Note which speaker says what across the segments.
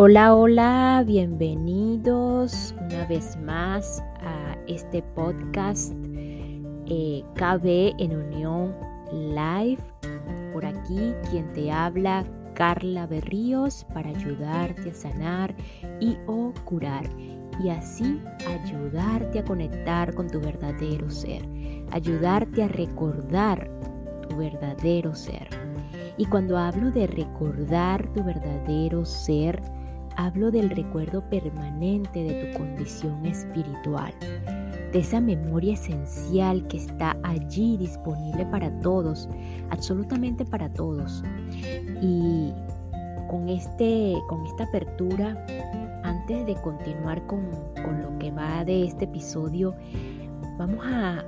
Speaker 1: Hola, hola, bienvenidos una vez más a este podcast eh, KB en Unión Live. Por aquí quien te habla, Carla Berríos, para ayudarte a sanar y o curar. Y así ayudarte a conectar con tu verdadero ser, ayudarte a recordar tu verdadero ser. Y cuando hablo de recordar tu verdadero ser, hablo del recuerdo permanente de tu condición espiritual, de esa memoria esencial que está allí disponible para todos, absolutamente para todos. Y con, este, con esta apertura, antes de continuar con, lo que va de este episodio, vamos a,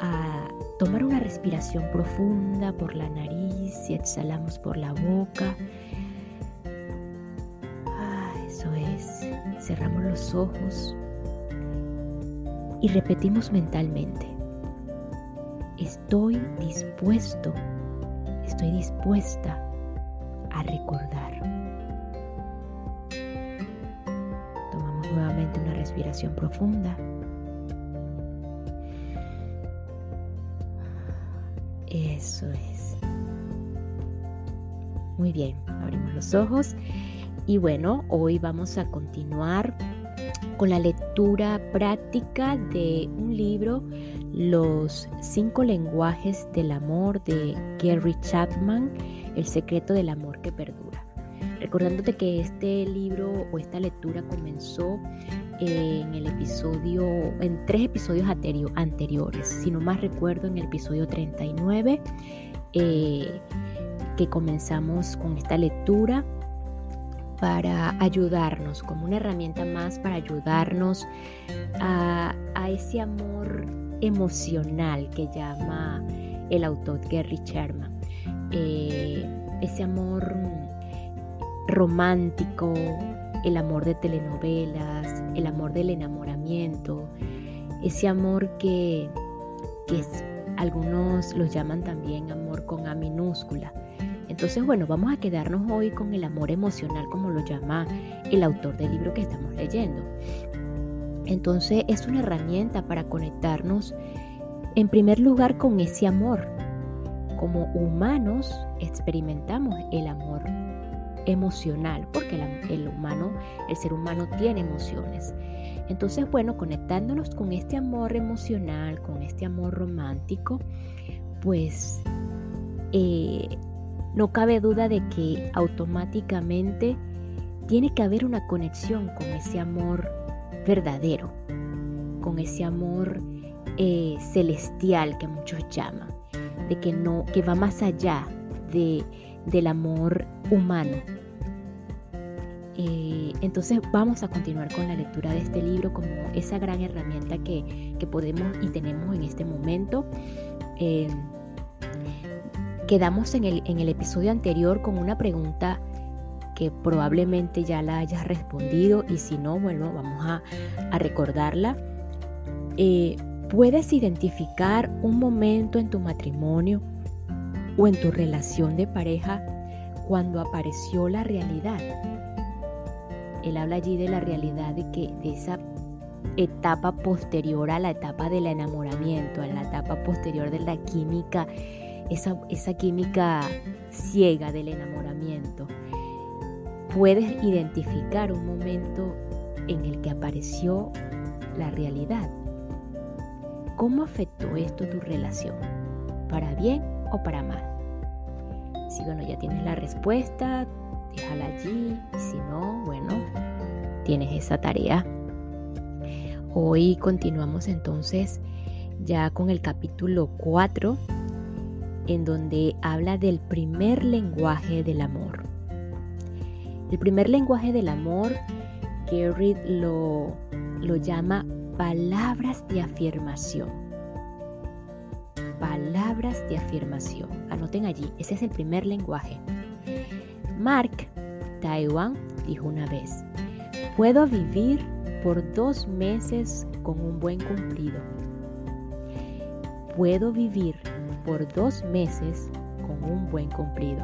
Speaker 1: a tomar una respiración profunda por la nariz y exhalamos por la boca. Cerramos los ojos y repetimos mentalmente, estoy dispuesto, estoy dispuesta a recordar. Tomamos nuevamente una respiración profunda. Eso es. Muy bien, abrimos los ojos y bueno, hoy vamos a continuar con la lectura práctica de un libro, Los cinco lenguajes del amor de Gary Chapman, El secreto del amor que perdura. Recordándote que este libro o esta lectura comenzó en el episodio, en tres episodios anteriores, si no más recuerdo, en el episodio 39, eh, que comenzamos con esta lectura para ayudarnos, como una herramienta más para ayudarnos a, ese amor emocional que llama el autor Gary Sherman. Eh, ese amor romántico, el amor de telenovelas, el amor del enamoramiento, ese amor que, que algunos lo llaman también amor con A minúscula entonces, bueno, vamos a quedarnos hoy con el amor emocional, como lo llama el autor del libro que estamos leyendo. Entonces, es una herramienta para conectarnos, en primer lugar, con ese amor. Como humanos experimentamos el amor emocional, porque el, humano, el ser humano tiene emociones. Entonces, bueno, conectándonos con este amor emocional, con este amor romántico, pues eh, no cabe duda de que automáticamente tiene que haber una conexión con ese amor verdadero, con ese amor eh, celestial que muchos llaman, de que no, que va más allá de, del amor humano. Eh, entonces vamos a continuar con la lectura de este libro como esa gran herramienta que, podemos y tenemos en este momento. Eh, quedamos en el, en el episodio anterior con una pregunta que probablemente ya la hayas respondido y si no, bueno, vamos a, recordarla. Eh, ¿Puedes identificar un momento en tu matrimonio o en tu relación de pareja cuando apareció la realidad? Él habla allí de la realidad de que de esa etapa posterior a la etapa del enamoramiento, a la etapa posterior de la química esa, química ciega del enamoramiento. Puedes identificar un momento en el que apareció la realidad. ¿Cómo afectó esto tu relación? ¿Para bien o para mal? Si bueno, ya tienes la respuesta, déjala allí. Si no, bueno, tienes esa tarea. Hoy continuamos entonces ya con el capítulo 4 en donde habla del primer lenguaje del amor. El primer lenguaje del amor, Gary lo, lo llama palabras de afirmación. Palabras de afirmación. Anoten allí, ese es el primer lenguaje. Mark Taiwan dijo una vez, puedo vivir por dos meses con un buen cumplido. Puedo vivir por dos meses con un buen cumplido.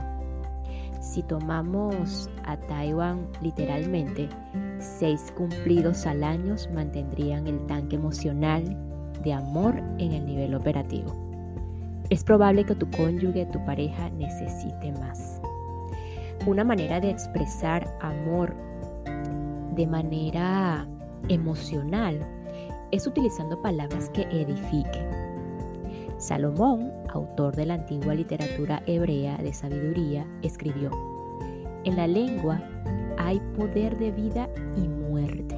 Speaker 1: Si tomamos a Taiwán literalmente, seis cumplidos al año mantendrían el tanque emocional de amor en el nivel operativo. Es probable que tu cónyuge, tu pareja, necesite más. Una manera de expresar amor de manera emocional es utilizando palabras que edifiquen. Salomón, autor de la antigua literatura hebrea de sabiduría, escribió, En la lengua hay poder de vida y muerte.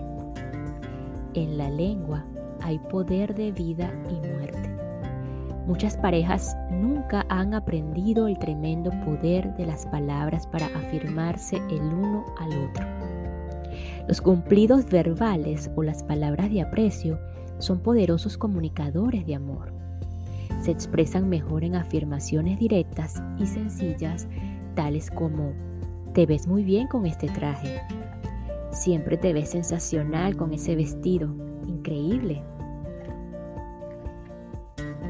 Speaker 1: En la lengua hay poder de vida y muerte. Muchas parejas nunca han aprendido el tremendo poder de las palabras para afirmarse el uno al otro. Los cumplidos verbales o las palabras de aprecio son poderosos comunicadores de amor. Se expresan mejor en afirmaciones directas y sencillas, tales como, te ves muy bien con este traje, siempre te ves sensacional con ese vestido, increíble.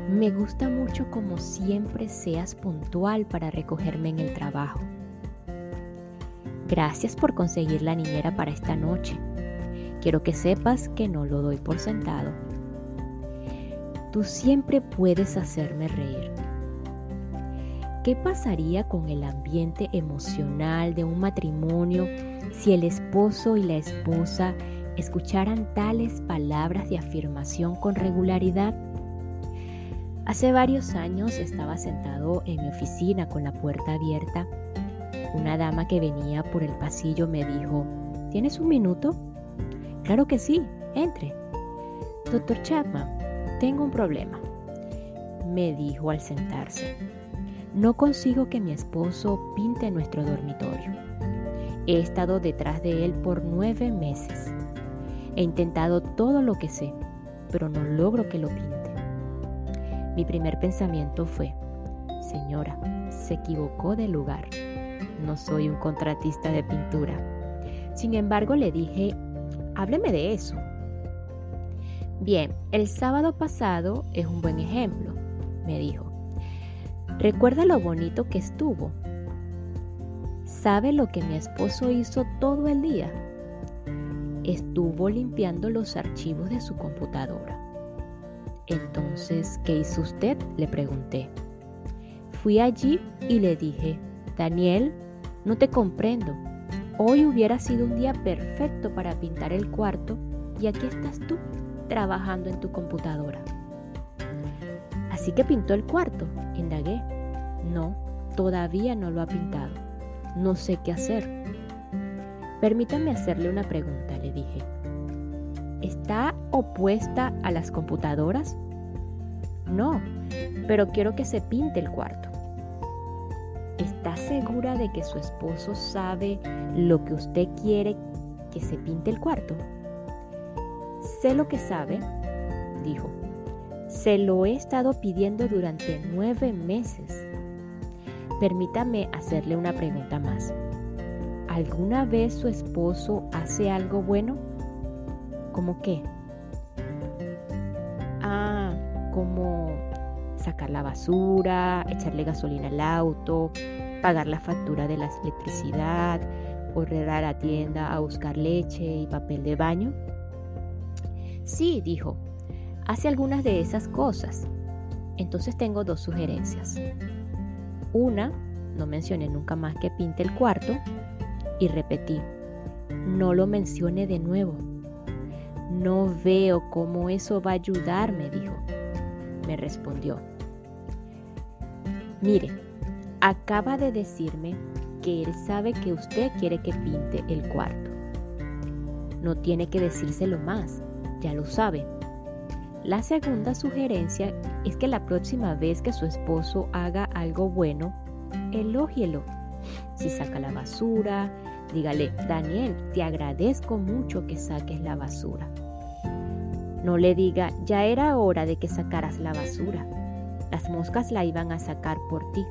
Speaker 1: Me gusta mucho como siempre seas puntual para recogerme en el trabajo. Gracias por conseguir la niñera para esta noche. Quiero que sepas que no lo doy por sentado. Tú siempre puedes hacerme reír. ¿Qué pasaría con el ambiente emocional de un matrimonio si el esposo y la esposa escucharan tales palabras de afirmación con regularidad? Hace varios años estaba sentado en mi oficina con la puerta abierta una dama que venía por el pasillo me dijo, ¿tienes un minuto? Claro que sí, entre. Doctor Chapman, tengo un problema, me dijo al sentarse. No consigo que mi esposo pinte nuestro dormitorio. He estado detrás de él por nueve meses. He intentado todo lo que sé, pero no logro que lo pinte. Mi primer pensamiento fue, señora, se equivocó de lugar no soy un contratista de pintura. Sin embargo, le dije, hábleme de eso. Bien, el sábado pasado es un buen ejemplo, me dijo. ¿Recuerda lo bonito que estuvo? ¿Sabe lo que mi esposo hizo todo el día? Estuvo limpiando los archivos de su computadora. Entonces, ¿qué hizo usted? Le pregunté. Fui allí y le dije, Daniel, no te comprendo. Hoy hubiera sido un día perfecto para pintar el cuarto y aquí estás tú trabajando en tu computadora. Así que pintó el cuarto, indagué. No, todavía no lo ha pintado. No sé qué hacer. Permítame hacerle una pregunta, le dije. ¿Está opuesta a las computadoras? No, pero quiero que se pinte el cuarto. ¿Está segura de que su esposo sabe lo que usted quiere que se pinte el cuarto? Sé lo que sabe, dijo. Se lo he estado pidiendo durante nueve meses. Permítame hacerle una pregunta más. ¿Alguna vez su esposo hace algo bueno? ¿Cómo qué? Ah, como sacar la basura, echarle gasolina al auto, pagar la factura de la electricidad, correr a la tienda a buscar leche y papel de baño? Sí, dijo, hace algunas de esas cosas. Entonces tengo dos sugerencias. Una, no mencioné nunca más que pinte el cuarto y repetí, no lo mencione de nuevo. No veo cómo eso va a ayudar, me dijo. Me respondió, Mire, acaba de decirme que él sabe que usted quiere que pinte el cuarto. No tiene que decírselo más, ya lo sabe. La segunda sugerencia es que la próxima vez que su esposo haga algo bueno, elógielo. Si saca la basura, dígale, Daniel, te agradezco mucho que saques la basura. No le diga, ya era hora de que sacaras la basura. Las moscas la iban a sacar por ti.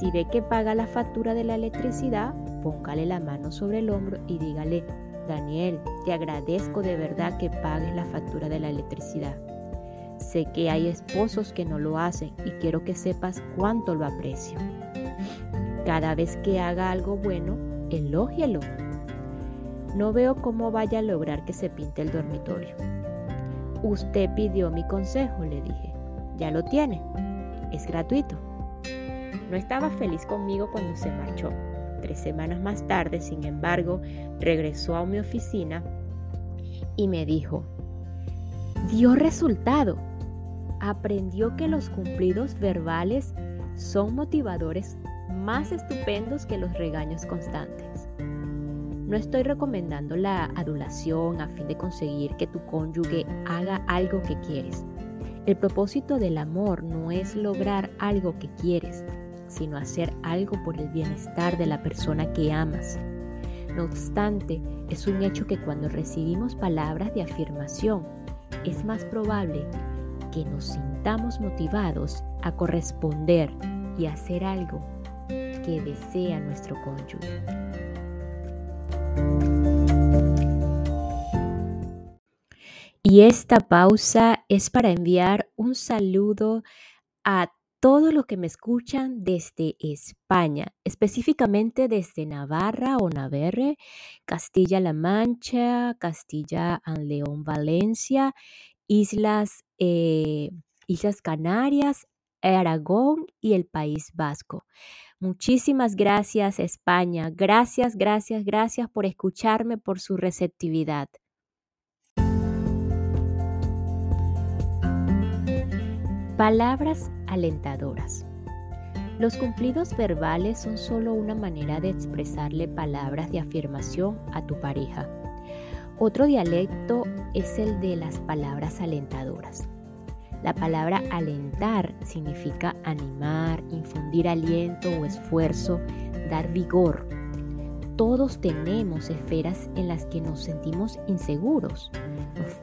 Speaker 1: Si ve que paga la factura de la electricidad, póngale la mano sobre el hombro y dígale, Daniel, te agradezco de verdad que pagues la factura de la electricidad. Sé que hay esposos que no lo hacen y quiero que sepas cuánto lo aprecio. Cada vez que haga algo bueno, elógielo. No veo cómo vaya a lograr que se pinte el dormitorio. Usted pidió mi consejo, le dije. Ya lo tiene. Es gratuito. No estaba feliz conmigo cuando se marchó. Tres semanas más tarde, sin embargo, regresó a mi oficina y me dijo, dio resultado. Aprendió que los cumplidos verbales son motivadores más estupendos que los regaños constantes. No estoy recomendando la adulación a fin de conseguir que tu cónyuge haga algo que quieres. El propósito del amor no es lograr algo que quieres, sino hacer algo por el bienestar de la persona que amas. No obstante, es un hecho que cuando recibimos palabras de afirmación, es más probable que nos sintamos motivados a corresponder y hacer algo que desea nuestro cónyuge. Y esta pausa es para enviar un saludo a todos los que me escuchan desde España, específicamente desde Navarra o Navarre, Castilla-La Mancha, Castilla León, Valencia, Islas, eh, Islas Canarias, Aragón y el País Vasco. Muchísimas gracias España, gracias, gracias, gracias por escucharme, por su receptividad. Palabras alentadoras. Los cumplidos verbales son solo una manera de expresarle palabras de afirmación a tu pareja. Otro dialecto es el de las palabras alentadoras. La palabra alentar significa animar, infundir aliento o esfuerzo, dar vigor. Todos tenemos esferas en las que nos sentimos inseguros,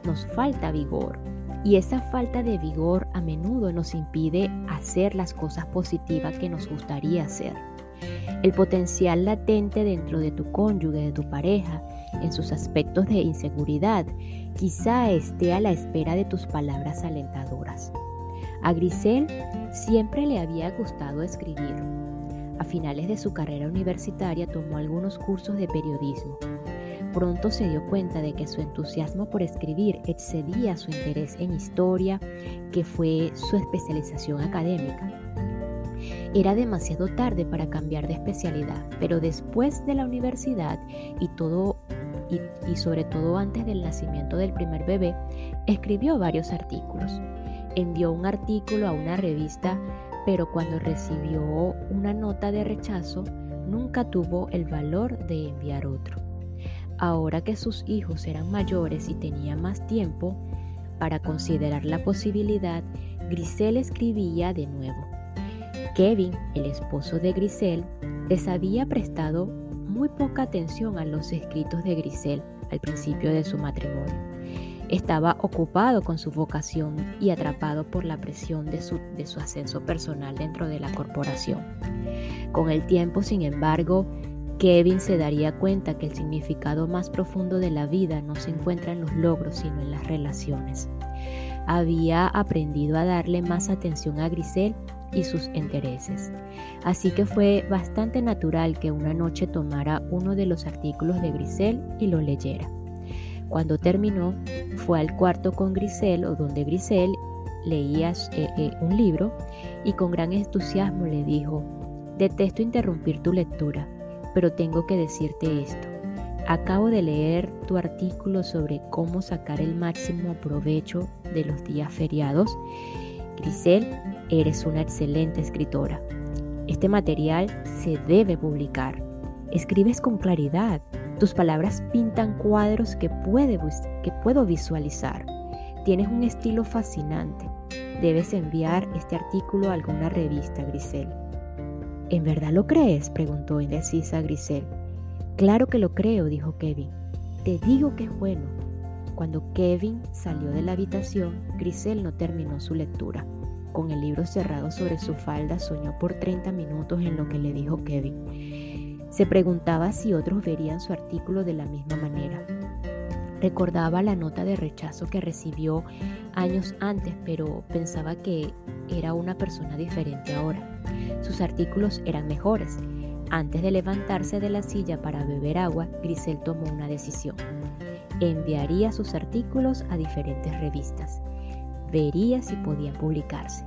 Speaker 1: nos, falta vigor, y esa falta de vigor a menudo nos impide hacer las cosas positivas que nos gustaría hacer. El potencial latente dentro de tu cónyuge, de tu pareja, en sus aspectos de inseguridad, quizá esté a la espera de tus palabras alentadoras. A Grisel siempre le había gustado escribir. A finales de su carrera universitaria tomó algunos cursos de periodismo Pronto se dio cuenta de que su entusiasmo por escribir excedía su interés en historia, que fue su especialización académica. Era demasiado tarde para cambiar de especialidad, pero después de la universidad y todo y, sobre todo antes del nacimiento del primer bebé, escribió varios artículos. Envió un artículo a una revista, pero cuando recibió una nota de rechazo, nunca tuvo el valor de enviar otro. Ahora que sus hijos eran mayores y tenía más tiempo para considerar la posibilidad, Grisel escribía de nuevo. Kevin, el esposo de Grisel, les había prestado muy poca atención a los escritos de Grisel al principio de su matrimonio. Estaba ocupado con su vocación y atrapado por la presión de su, de su ascenso personal dentro de la corporación. Con el tiempo, sin embargo, Kevin se daría cuenta que el significado más profundo de la vida no se encuentra en los logros, sino en las relaciones. Había aprendido a darle más atención a Grisel y sus intereses. Así que fue bastante natural que una noche tomara uno de los artículos de Grisel y lo leyera. Cuando terminó, fue al cuarto con Grisel o donde Grisel leía eh, eh, un libro y con gran entusiasmo le dijo, detesto interrumpir tu lectura pero tengo que decirte esto. Acabo de leer tu artículo sobre cómo sacar el máximo provecho de los días feriados. Grisel, eres una excelente escritora. Este material se debe publicar. Escribes con claridad. Tus palabras pintan cuadros que, que puedo visualizar. Tienes un estilo fascinante. Debes enviar este artículo a alguna revista, Grisel. ¿En verdad lo crees? preguntó indecisa Grisel. Claro que lo creo, dijo Kevin. Te digo que es bueno. Cuando Kevin salió de la habitación, Grisel no terminó su lectura. Con el libro cerrado sobre su falda, soñó por 30 minutos en lo que le dijo Kevin. Se preguntaba si otros verían su artículo de la misma manera. Recordaba la nota de rechazo que recibió años antes, pero pensaba que era una persona diferente ahora. Sus artículos eran mejores. Antes de levantarse de la silla para beber agua, Grisel tomó una decisión. Enviaría sus artículos a diferentes revistas. Vería si podían publicarse.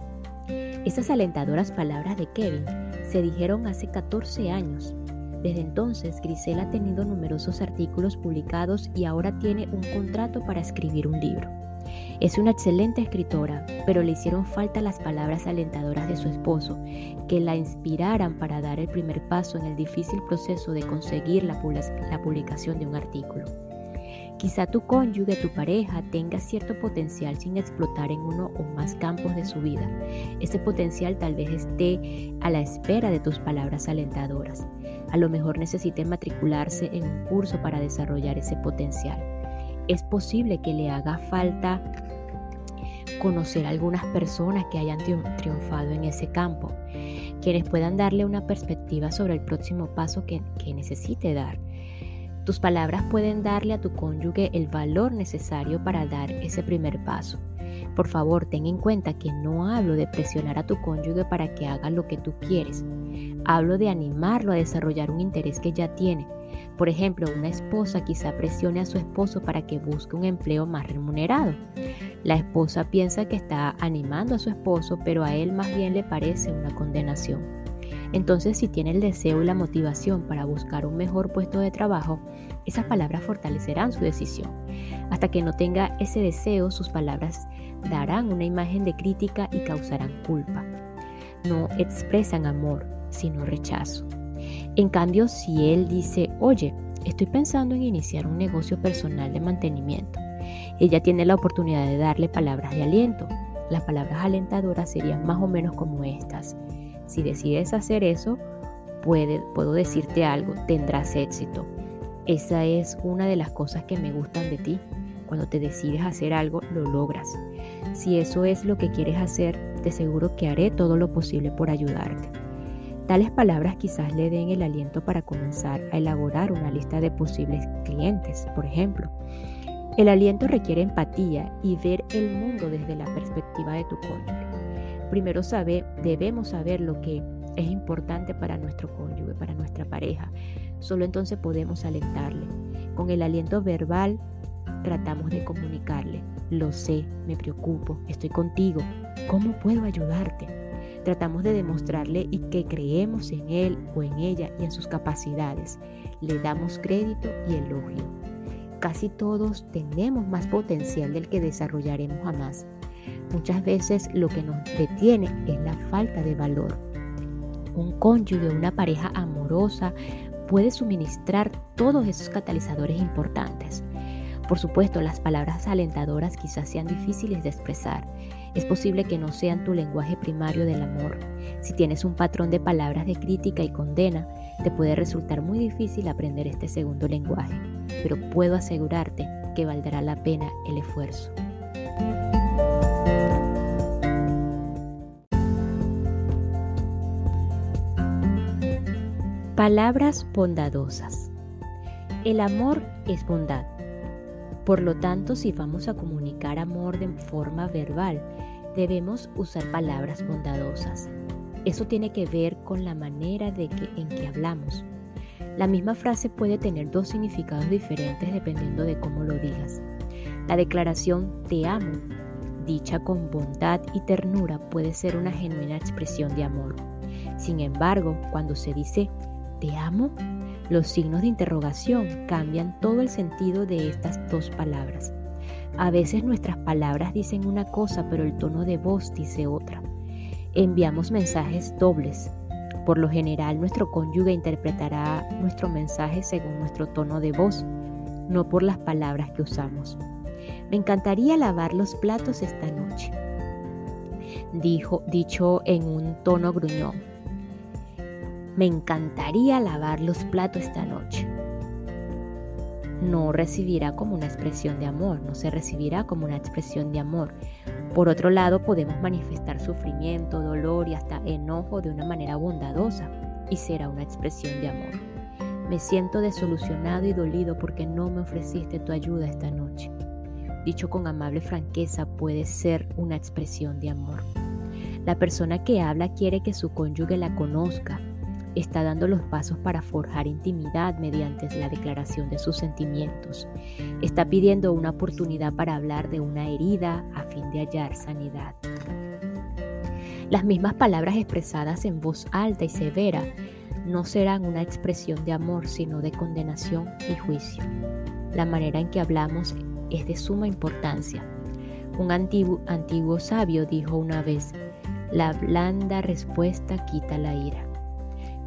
Speaker 1: Esas alentadoras palabras de Kevin se dijeron hace 14 años. Desde entonces, Grisel ha tenido numerosos artículos publicados y ahora tiene un contrato para escribir un libro. Es una excelente escritora, pero le hicieron falta las palabras alentadoras de su esposo, que la inspiraran para dar el primer paso en el difícil proceso de conseguir la, publicación de un artículo. Quizá tu cónyuge, tu pareja, tenga cierto potencial sin explotar en uno o más campos de su vida. Ese potencial tal vez esté a la espera de tus palabras alentadoras. A lo mejor necesite matricularse en un curso para desarrollar ese potencial. Es posible que le haga falta conocer a algunas personas que hayan triunfado en ese campo, quienes puedan darle una perspectiva sobre el próximo paso que, que necesite dar. Tus palabras pueden darle a tu cónyuge el valor necesario para dar ese primer paso. Por favor, ten en cuenta que no hablo de presionar a tu cónyuge para que haga lo que tú quieres. Hablo de animarlo a desarrollar un interés que ya tiene. Por ejemplo, una esposa quizá presione a su esposo para que busque un empleo más remunerado. La esposa piensa que está animando a su esposo, pero a él más bien le parece una condenación. Entonces, si tiene el deseo y la motivación para buscar un mejor puesto de trabajo, esas palabras fortalecerán su decisión. Hasta que no tenga ese deseo, sus palabras darán una imagen de crítica y causarán culpa. No expresan amor, sino rechazo. En cambio, si él dice, oye, estoy pensando en iniciar un negocio personal de mantenimiento, ella tiene la oportunidad de darle palabras de aliento. Las palabras alentadoras serían más o menos como estas. Si decides hacer eso, puedo decirte algo, tendrás éxito. Esa es una de las cosas que me gustan de ti. Cuando te decides hacer algo, lo logras. Si eso es lo que quieres hacer, te aseguro que haré todo lo posible por ayudarte. Tales palabras quizás le den el aliento para comenzar a elaborar una lista de posibles clientes, por ejemplo. El aliento requiere empatía y ver el mundo desde la perspectiva de tu cónyuge. Primero sabe, debemos saber lo que es importante para nuestro cónyuge, para nuestra pareja. Solo entonces podemos alentarle. Con el aliento verbal tratamos de comunicarle, lo sé, me preocupo, estoy contigo, ¿cómo puedo ayudarte? Tratamos de demostrarle y que creemos en él o en ella y en sus capacidades. Le damos crédito y elogio. Casi todos tenemos más potencial del que desarrollaremos jamás. Muchas veces lo que nos detiene es la falta de valor. Un cónyuge, una pareja amorosa puede suministrar todos esos catalizadores importantes. Por supuesto, las palabras alentadoras quizás sean difíciles de expresar es posible que no sean tu lenguaje primario del amor. Si tienes un patrón de palabras de crítica y condena, te puede resultar muy difícil aprender este segundo lenguaje, pero puedo asegurarte que valdrá la pena el esfuerzo. Palabras bondadosas. El amor es bondad. Por lo tanto, si vamos a comunicar amor de forma verbal, debemos usar palabras bondadosas. Eso tiene que ver con la manera de que, en que hablamos. La misma frase puede tener dos significados diferentes dependiendo de cómo lo digas. La declaración te amo, dicha con bondad y ternura, puede ser una genuina expresión de amor. Sin embargo, cuando se dice te amo, los signos de interrogación cambian todo el sentido de estas dos palabras. A veces nuestras palabras dicen una cosa, pero el tono de voz dice otra. Enviamos mensajes dobles. Por lo general, nuestro cónyuge interpretará nuestro mensaje según nuestro tono de voz, no por las palabras que usamos. Me encantaría lavar los platos esta noche, dijo, dicho en un tono gruñón. Me encantaría lavar los platos esta noche no recibirá como una expresión de amor, no se recibirá como una expresión de amor. Por otro lado, podemos manifestar sufrimiento, dolor y hasta enojo de una manera bondadosa y será una expresión de amor. Me siento desolucionado y dolido porque no me ofreciste tu ayuda esta noche. Dicho con amable franqueza puede ser una expresión de amor. La persona que habla quiere que su cónyuge la conozca, está dando los pasos para forjar intimidad mediante la declaración de sus sentimientos. Está pidiendo una oportunidad para hablar de una herida a fin de hallar sanidad. Las mismas palabras expresadas en voz alta y severa no serán una expresión de amor, sino de condenación y juicio. La manera en que hablamos es de suma importancia. Un antiguo, antiguo sabio dijo una vez, la blanda respuesta quita la ira.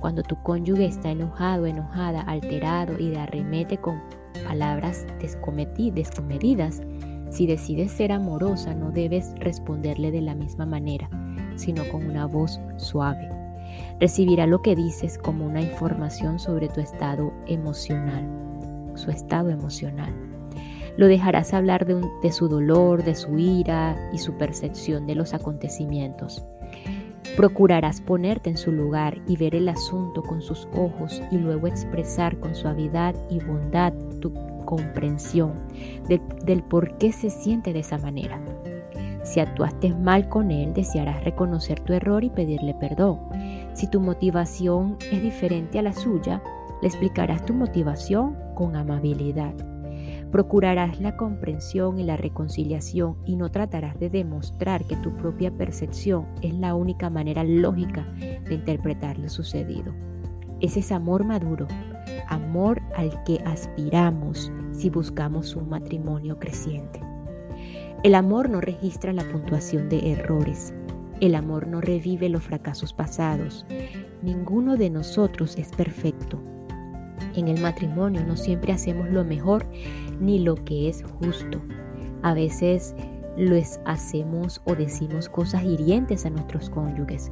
Speaker 1: Cuando tu cónyuge está enojado, enojada, alterado y de arremete con palabras descomedidas, si decides ser amorosa no debes responderle de la misma manera, sino con una voz suave. Recibirá lo que dices como una información sobre tu estado emocional, su estado emocional. Lo dejarás hablar de, su dolor, de su ira y su percepción de los acontecimientos. Procurarás ponerte en su lugar y ver el asunto con sus ojos y luego expresar con suavidad y bondad tu comprensión del por qué se siente de esa manera. Si actuaste mal con él, desearás reconocer tu error y pedirle perdón. Si tu motivación es diferente a la suya, le explicarás tu motivación con amabilidad. Procurarás la comprensión y la reconciliación y no tratarás de demostrar que tu propia percepción es la única manera lógica de interpretar lo sucedido. Ese es amor maduro, amor al que aspiramos si buscamos un matrimonio creciente. El amor no registra la puntuación de errores. El amor no revive los fracasos pasados. Ninguno de nosotros es perfecto. En el matrimonio no siempre hacemos lo mejor ni lo que es justo. A veces les hacemos o decimos cosas hirientes a nuestros cónyuges.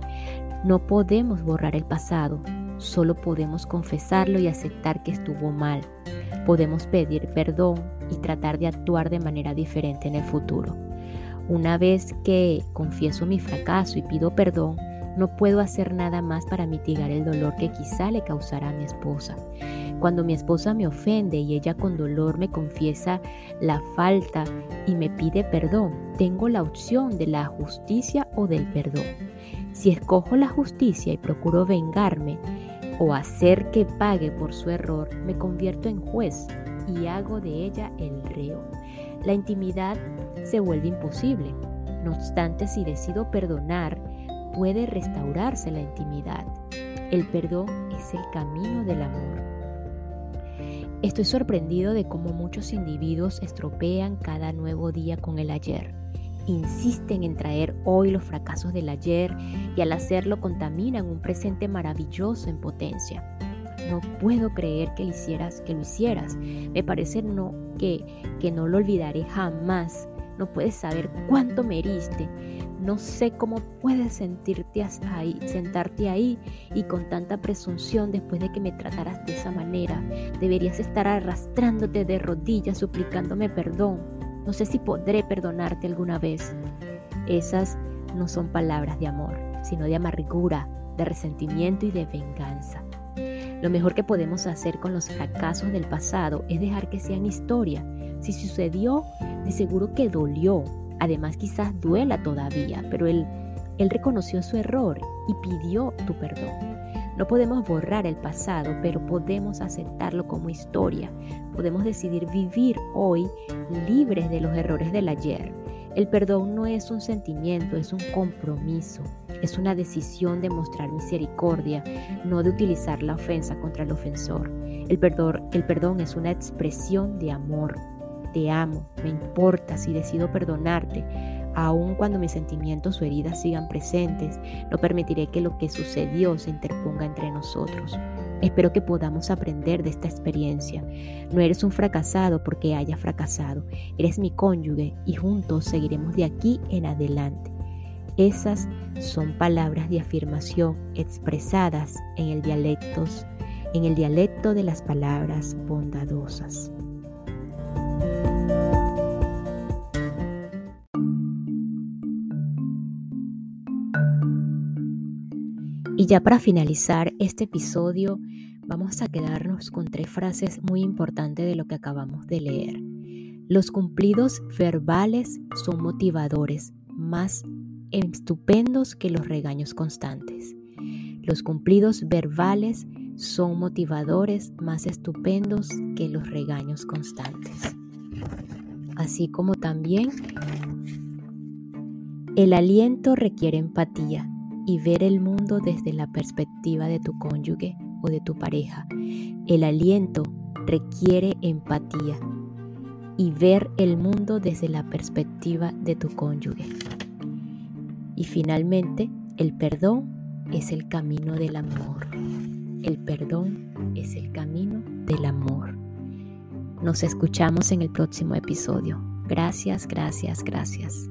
Speaker 1: No podemos borrar el pasado, solo podemos confesarlo y aceptar que estuvo mal. Podemos pedir perdón y tratar de actuar de manera diferente en el futuro. Una vez que confieso mi fracaso y pido perdón, no puedo hacer nada más para mitigar el dolor que quizá le causará a mi esposa. Cuando mi esposa me ofende y ella con dolor me confiesa la falta y me pide perdón, tengo la opción de la justicia o del perdón. Si escojo la justicia y procuro vengarme o hacer que pague por su error, me convierto en juez y hago de ella el reo. La intimidad se vuelve imposible. No obstante, si decido perdonar, puede restaurarse la intimidad. El perdón es el camino del amor. Estoy sorprendido de cómo muchos individuos estropean cada nuevo día con el ayer. Insisten en traer hoy los fracasos del ayer y al hacerlo contaminan un presente maravilloso en potencia. No puedo creer que lo hicieras, que lo hicieras. Me parece no, que, que no lo olvidaré jamás. No puedes saber cuánto me heriste. No sé cómo puedes sentirte ahí, sentarte ahí y con tanta presunción después de que me trataras de esa manera. Deberías estar arrastrándote de rodillas suplicándome perdón. No sé si podré perdonarte alguna vez. Esas no son palabras de amor, sino de amargura, de resentimiento y de venganza. Lo mejor que podemos hacer con los fracasos del pasado es dejar que sean historia. Si sucedió, de seguro que dolió, Además quizás duela todavía, pero él, él reconoció su error y pidió tu perdón. No podemos borrar el pasado, pero podemos aceptarlo como historia. Podemos decidir vivir hoy libres de los errores del ayer. El perdón no es un sentimiento, es un compromiso. Es una decisión de mostrar misericordia, no de utilizar la ofensa contra el ofensor. El perdón, el perdón es una expresión de amor, te amo, me importa si decido perdonarte. Aun cuando mis sentimientos o heridas sigan presentes, no permitiré que lo que sucedió se interponga entre nosotros. Espero que podamos aprender de esta experiencia. No eres un fracasado porque hayas fracasado, eres mi cónyuge y juntos seguiremos de aquí en adelante. Esas son palabras de afirmación expresadas en el dialectos, en el dialecto de las palabras bondadosas. Y ya para finalizar este episodio, vamos a quedarnos con tres frases muy importantes de lo que acabamos de leer. Los cumplidos verbales son motivadores, más estupendos que los regaños constantes. Los cumplidos verbales son motivadores más estupendos que los regaños constantes. Así como también el aliento requiere empatía y ver el mundo desde la perspectiva de tu cónyuge o de tu pareja. El aliento requiere empatía y ver el mundo desde la perspectiva de tu cónyuge. Y finalmente, el perdón es el camino del amor. El perdón es el camino del amor. Nos escuchamos en el próximo episodio. Gracias, gracias, gracias.